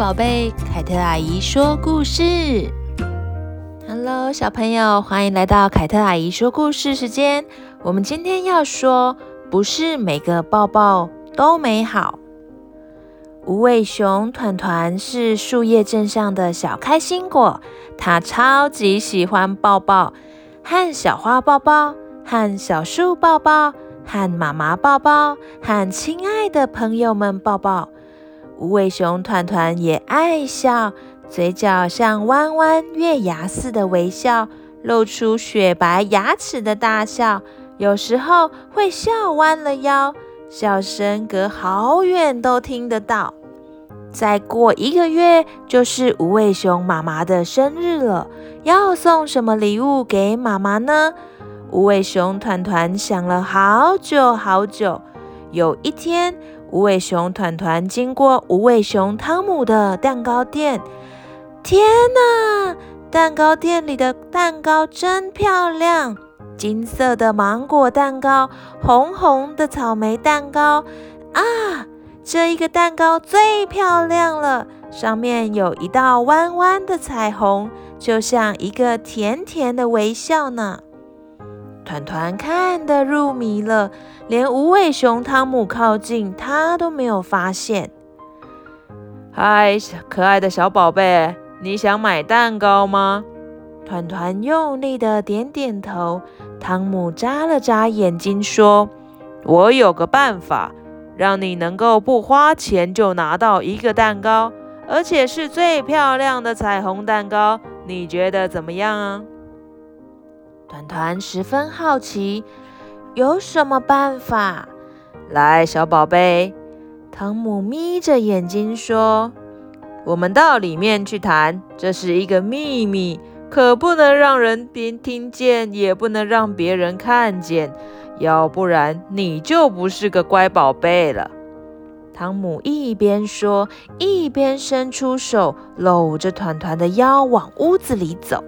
宝贝，凯特阿姨说故事。Hello，小朋友，欢迎来到凯特阿姨说故事时间。我们今天要说，不是每个抱抱都美好。无尾熊团团是树叶镇上的小开心果，它超级喜欢抱抱，和小花抱抱，和小树抱抱，和妈妈抱抱，和亲爱的朋友们抱抱。无尾熊团团也爱笑，嘴角像弯弯月牙似的微笑，露出雪白牙齿的大笑。有时候会笑弯了腰，笑声隔好远都听得到。再过一个月就是无尾熊妈妈的生日了，要送什么礼物给妈妈呢？无尾熊团团想了好久好久。有一天，无尾熊团团经过无尾熊汤姆的蛋糕店，天哪！蛋糕店里的蛋糕真漂亮，金色的芒果蛋糕，红红的草莓蛋糕，啊，这一个蛋糕最漂亮了，上面有一道弯弯的彩虹，就像一个甜甜的微笑呢。团团看得入迷了，连无尾熊汤姆靠近他都没有发现。嗨，可爱的小宝贝，你想买蛋糕吗？团团用力的点点头。汤姆眨了眨眼睛说：“我有个办法，让你能够不花钱就拿到一个蛋糕，而且是最漂亮的彩虹蛋糕。你觉得怎么样啊？”团团十分好奇，有什么办法？来，小宝贝，汤姆眯着眼睛说：“我们到里面去谈，这是一个秘密，可不能让人别听见，也不能让别人看见，要不然你就不是个乖宝贝了。”汤姆一边说，一边伸出手搂着团团的腰往屋子里走。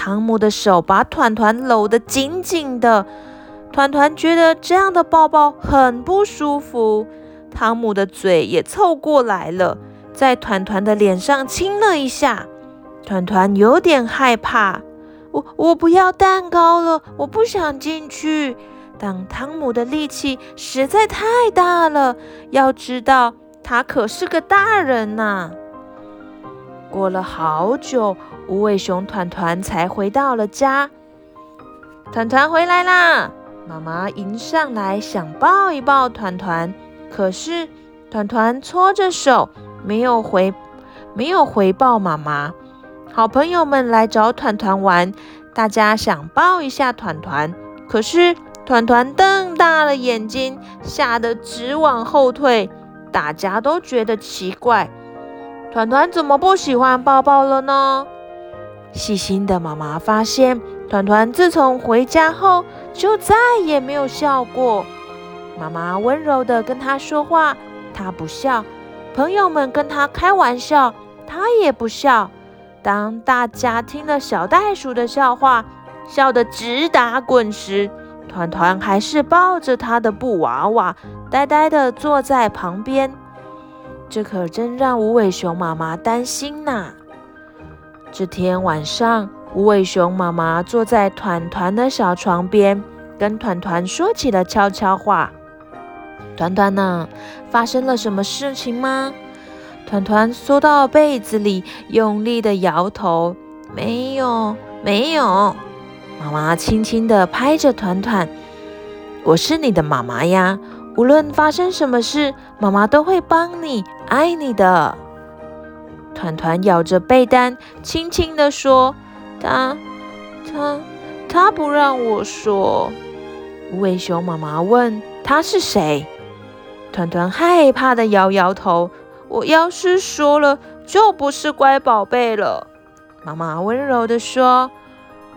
汤姆的手把团团搂得紧紧的，团团觉得这样的抱抱很不舒服。汤姆的嘴也凑过来了，在团团的脸上亲了一下。团团有点害怕，我我不要蛋糕了，我不想进去。但汤姆的力气实在太大了，要知道他可是个大人呐、过了好久。无尾熊团团才回到了家。团团回来啦！妈妈迎上来想抱一抱团团，可是团团搓着手，没有回，没有回报妈妈。好朋友们来找团团玩，大家想抱一下团团，可是团团瞪大了眼睛，吓得直往后退。大家都觉得奇怪，团团怎么不喜欢抱抱了呢？细心的妈妈发现，团团自从回家后就再也没有笑过。妈妈温柔地跟他说话，他不笑；朋友们跟他开玩笑，他也不笑。当大家听了小袋鼠的笑话，笑得直打滚时，团团还是抱着他的布娃娃，呆呆地坐在旁边。这可真让无尾熊妈妈担心呐。这天晚上，无尾熊妈妈坐在团团的小床边，跟团团说起了悄悄话。团团呢，发生了什么事情吗？团团缩到被子里，用力的摇头，没有，没有。妈妈轻轻地拍着团团：“我是你的妈妈呀，无论发生什么事，妈妈都会帮你，爱你的。”团团咬着被单，轻轻地说：“他、他、他不让我说。”无尾熊妈妈问：“他是谁？”团团害怕地摇摇头：“我要是说了，就不是乖宝贝了。”妈妈温柔地说：“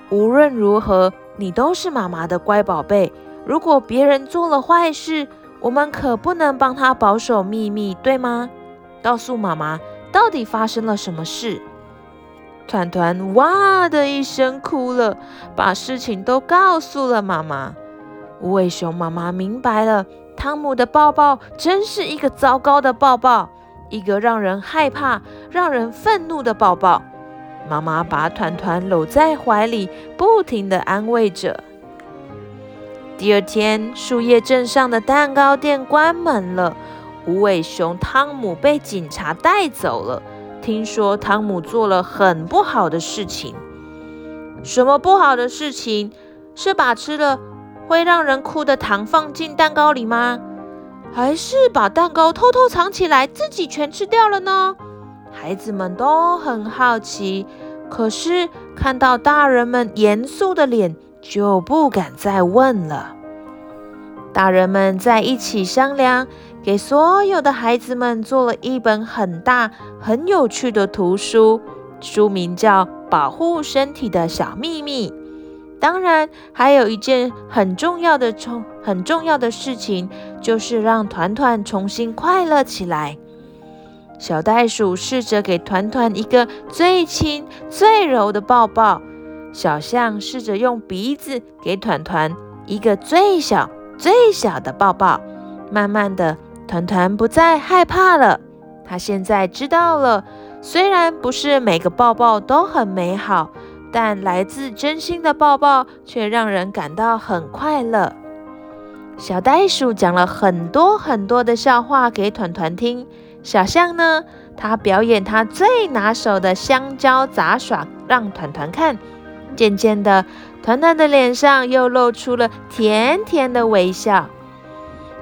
无论如何，你都是妈妈的乖宝贝。如果别人做了坏事，我们可不能帮他保守秘密，对吗？告诉妈妈。”到底发生了什么事？团团哇的一声哭了，把事情都告诉了妈妈。无尾熊妈妈明白了，汤姆的抱抱真是一个糟糕的抱抱，一个让人害怕、让人愤怒的抱抱。妈妈把团团搂在怀里，不停地安慰着。第二天，树叶镇上的蛋糕店关门了。无尾熊汤姆被警察带走了。听说汤姆做了很不好的事情。什么不好的事情？是把吃了会让人哭的糖放进蛋糕里吗？还是把蛋糕偷偷藏起来，自己全吃掉了呢？孩子们都很好奇，可是看到大人们严肃的脸，就不敢再问了。大人们在一起商量，给所有的孩子们做了一本很大、很有趣的图书，书名叫《保护身体的小秘密》。当然，还有一件很重要的、重很重要的事情，就是让团团重新快乐起来。小袋鼠试着给团团一个最亲、最柔的抱抱，小象试着用鼻子给团团一个最小。最小的抱抱，慢慢的，团团不再害怕了。他现在知道了，虽然不是每个抱抱都很美好，但来自真心的抱抱却让人感到很快乐。小袋鼠讲了很多很多的笑话给团团听。小象呢，他表演他最拿手的香蕉杂耍让团团看。渐渐的。团团的脸上又露出了甜甜的微笑。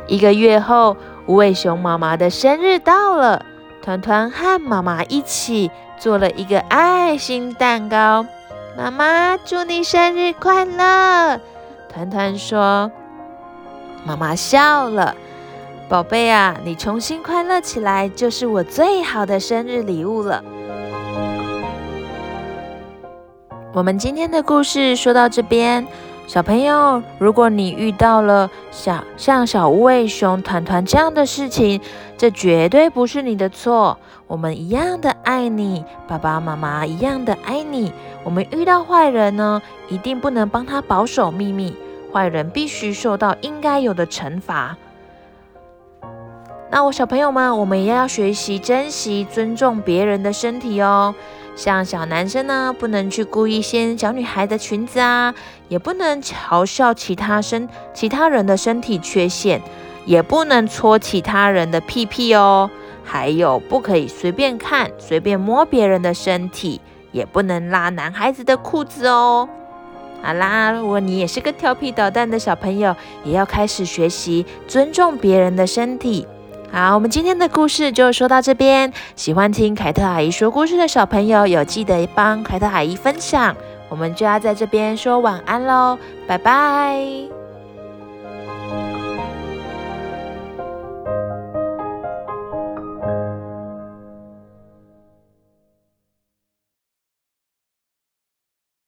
一个月后，无尾熊妈妈的生日到了，团团和妈妈一起做了一个爱心蛋糕。妈妈，祝你生日快乐！团团说。妈妈笑了，宝贝啊，你重新快乐起来，就是我最好的生日礼物了。我们今天的故事说到这边，小朋友，如果你遇到了小像小无尾熊团团这样的事情，这绝对不是你的错。我们一样的爱你，爸爸妈妈一样的爱你。我们遇到坏人呢，一定不能帮他保守秘密，坏人必须受到应该有的惩罚。那我小朋友们，我们也要学习珍惜、尊重别人的身体哦。像小男生呢，不能去故意掀小女孩的裙子啊，也不能嘲笑其他身其他人的身体缺陷，也不能搓其他人的屁屁哦。还有，不可以随便看、随便摸别人的身体，也不能拉男孩子的裤子哦。好啦，如果你也是个调皮捣蛋的小朋友，也要开始学习尊重别人的身体。好，我们今天的故事就说到这边。喜欢听凯特阿姨说故事的小朋友，有记得帮凯特阿姨分享。我们就要在这边说晚安喽，拜拜。